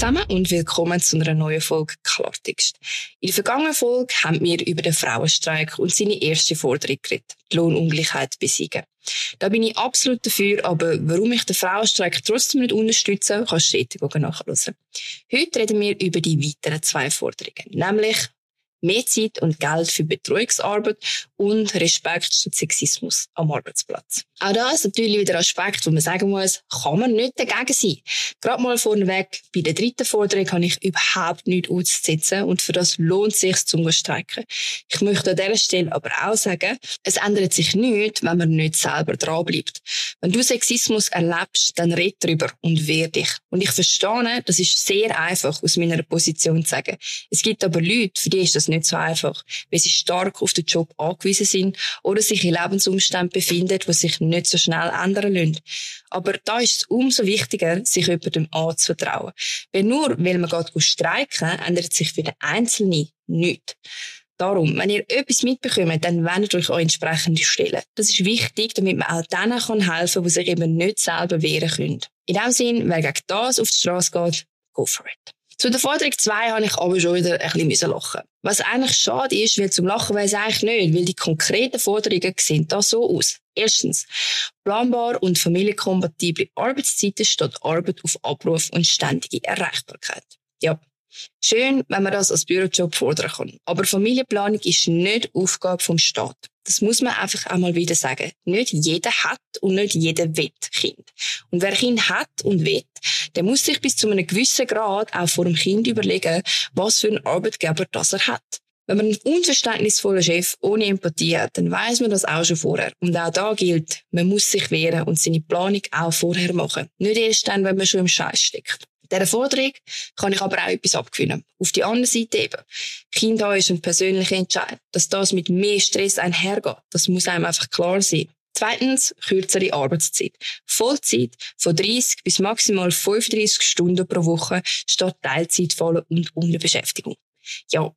zusammen und willkommen zu einer neuen Folge Klartext. In der vergangenen Folge haben wir über den Frauenstreik und seine erste Forderung geredet, die Lohnungleichheit besiegen. Da bin ich absolut dafür, aber warum ich den Frauenstreik trotzdem nicht unterstütze, kannst du stetig nachhören. Heute reden wir über die weiteren zwei Forderungen, nämlich mehr Zeit und Geld für Betreuungsarbeit und Respekt statt Sexismus am Arbeitsplatz. Auch das ist natürlich wieder ein Aspekt, wo man sagen muss, kann man nicht dagegen sein. Gerade mal vorneweg, bei der dritten Forderung habe ich überhaupt nichts auszusetzen und für das lohnt es sich zum Streiken. Ich möchte an dieser Stelle aber auch sagen, es ändert sich nichts, wenn man nicht selber dranbleibt. Wenn du Sexismus erlebst, dann red darüber und wehr dich. Und ich verstehe, das ist sehr einfach aus meiner Position zu sagen. Es gibt aber Leute, für die ist das nicht so einfach, weil sie stark auf den Job angewiesen sind oder sich in Lebensumständen befinden, die sich nicht so schnell ändern lassen. Aber da ist es umso wichtiger, sich jemandem anzuvertrauen. Weil nur, weil man geht streiken, ändert sich für den Einzelnen nichts. Darum, wenn ihr etwas mitbekommt, dann wendet euch an entsprechende Stellen. Das ist wichtig, damit man auch denen kann helfen kann, die sich eben nicht selber wehren können. In dem Sinn, wer gegen das auf die Straße geht, go for it. Zu der Forderung 2 habe ich aber schon wieder ein bisschen lachen Was eigentlich schade ist, weil zum Lachen weiß eigentlich nicht, weil die konkreten Forderungen sehen da so aus. Erstens, planbar und familienkompatible Arbeitszeiten statt Arbeit auf Abruf und ständige Erreichbarkeit. Ja, Schön, wenn man das als Bürojob fordern kann. Aber Familienplanung ist nicht Aufgabe vom Staat. Das muss man einfach einmal wieder sagen. Nicht jeder hat und nicht jeder will Kind. Und wer Kind hat und will, der muss sich bis zu einem gewissen Grad auch vor dem Kind überlegen, was für einen Arbeitgeber das er hat. Wenn man einen unverständnisvollen Chef ohne Empathie hat, dann weiß man das auch schon vorher. Und auch da gilt, man muss sich wehren und seine Planung auch vorher machen. Nicht erst dann, wenn man schon im Scheiß steckt. Dieser Forderung kann ich aber auch etwas abgewinnen. Auf die andere Seite eben. Kind haben ist ein persönlicher Entscheid. Dass das mit mehr Stress einhergeht, das muss einem einfach klar sein. Zweitens, kürzere Arbeitszeit. Vollzeit von 30 bis maximal 35 Stunden pro Woche statt Teilzeitfallen und Unterbeschäftigung. Ja,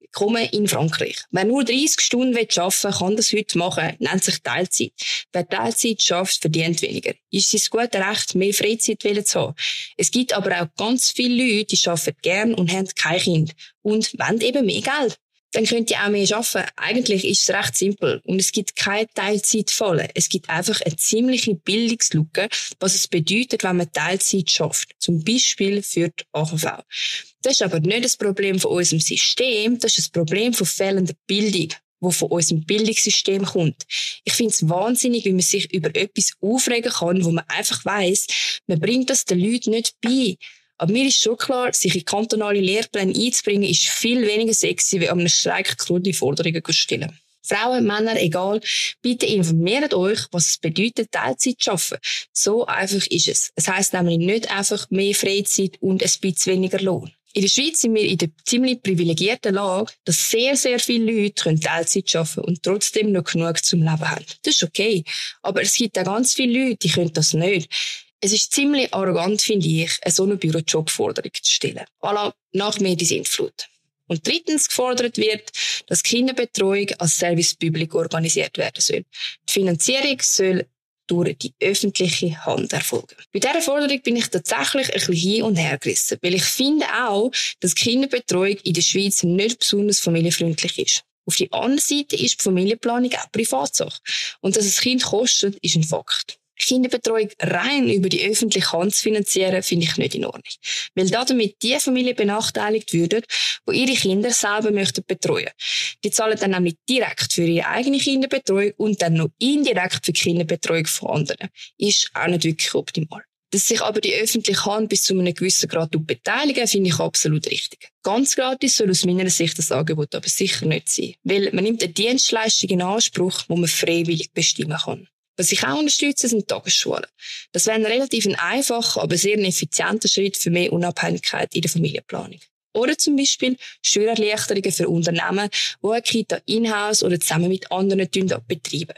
Willkommen in Frankreich. Wer nur 30 Stunden arbeiten will, kann das heute machen, nennt sich Teilzeit. Wer Teilzeit schafft, verdient weniger. Ist es gute Recht, mehr Freizeit zu haben. Es gibt aber auch ganz viele Leute, die arbeiten gern und haben kein Kind und wollen eben mehr Geld dann könnt ihr auch mehr arbeiten. Eigentlich ist es recht simpel. Und es gibt keine Teilzeitfälle. Es gibt einfach eine ziemliche Bildungslücke, was es bedeutet, wenn man Teilzeit schafft. Zum Beispiel für die AHV. Das ist aber nicht das Problem von unserem System, das ist das Problem von fehlender Bildung wo von unserem Bildungssystem kommt. Ich finde es wahnsinnig, wie man sich über etwas aufregen kann, wo man einfach weiß, man bringt das den Leuten nicht bei. Aber mir ist schon klar, sich in kantonale Lehrpläne einzubringen, ist viel weniger sexy, wie an einem Streik die Forderungen zu stellen. Frauen, Männer, egal, bitte informiert euch, was es bedeutet, Teilzeit zu arbeiten. So einfach ist es. Es heisst nämlich nicht einfach mehr Freizeit und ein bisschen weniger Lohn. In der Schweiz sind wir in der ziemlich privilegierten Lage, dass sehr, sehr viele Leute Teilzeit arbeiten und trotzdem noch genug zum Leben haben. Das ist okay. Aber es gibt auch ganz viele Leute, die können das nicht. Es ist ziemlich arrogant, finde ich, eine so eine Bürojobforderung zu stellen. Voilà, nach mir die Sintflut. Und drittens gefordert wird, dass Kinderbetreuung als Service Public organisiert werden soll. Die Finanzierung soll durch die öffentliche Hand erfolgen. Bei dieser Forderung bin ich tatsächlich ein bisschen hin und her gerissen, weil ich finde auch, dass Kinderbetreuung in der Schweiz nicht besonders familienfreundlich ist. Auf die andere Seite ist die Familienplanung auch Privatsache. Und dass es Kind kostet, ist ein Fakt. Kinderbetreuung rein über die öffentliche Hand zu finanzieren, finde ich nicht in Ordnung. Weil damit die Familien benachteiligt würden, die ihre Kinder selber möchten betreuen. Die zahlen dann nämlich direkt für ihre eigene Kinderbetreuung und dann noch indirekt für die Kinderbetreuung von anderen. Ist auch nicht wirklich optimal. Dass sich aber die öffentliche Hand bis zu einem gewissen Grad beteiligen, finde ich absolut richtig. Ganz gratis soll aus meiner Sicht das Angebot aber sicher nicht sein. Weil man nimmt eine Dienstleistung in Anspruch, die man freiwillig bestimmen kann. Was ich auch unterstütze, sind Tagesschulen. Das wäre ein relativ einfacher, aber sehr effizienter Schritt für mehr Unabhängigkeit in der Familienplanung. Oder zum Beispiel Steuererleichterungen für Unternehmen, die eine Kita in-house oder zusammen mit anderen betreiben.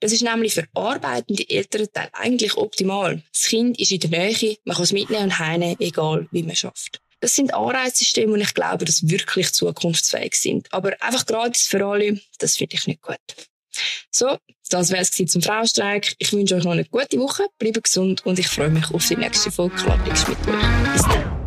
Das ist nämlich für arbeitende Elternteile eigentlich optimal. Das Kind ist in der Nähe, man kann es mitnehmen und heimnehmen, egal wie man schafft. Das sind Anreizsysteme, und ich glaube, dass wirklich zukunftsfähig sind. Aber einfach gratis für alle, das finde ich nicht gut. So, das wäre es zum Frauenstreik. Ich wünsche euch noch eine gute Woche, bleibt gesund und ich freue mich auf die nächste Folge Klartext mit euch.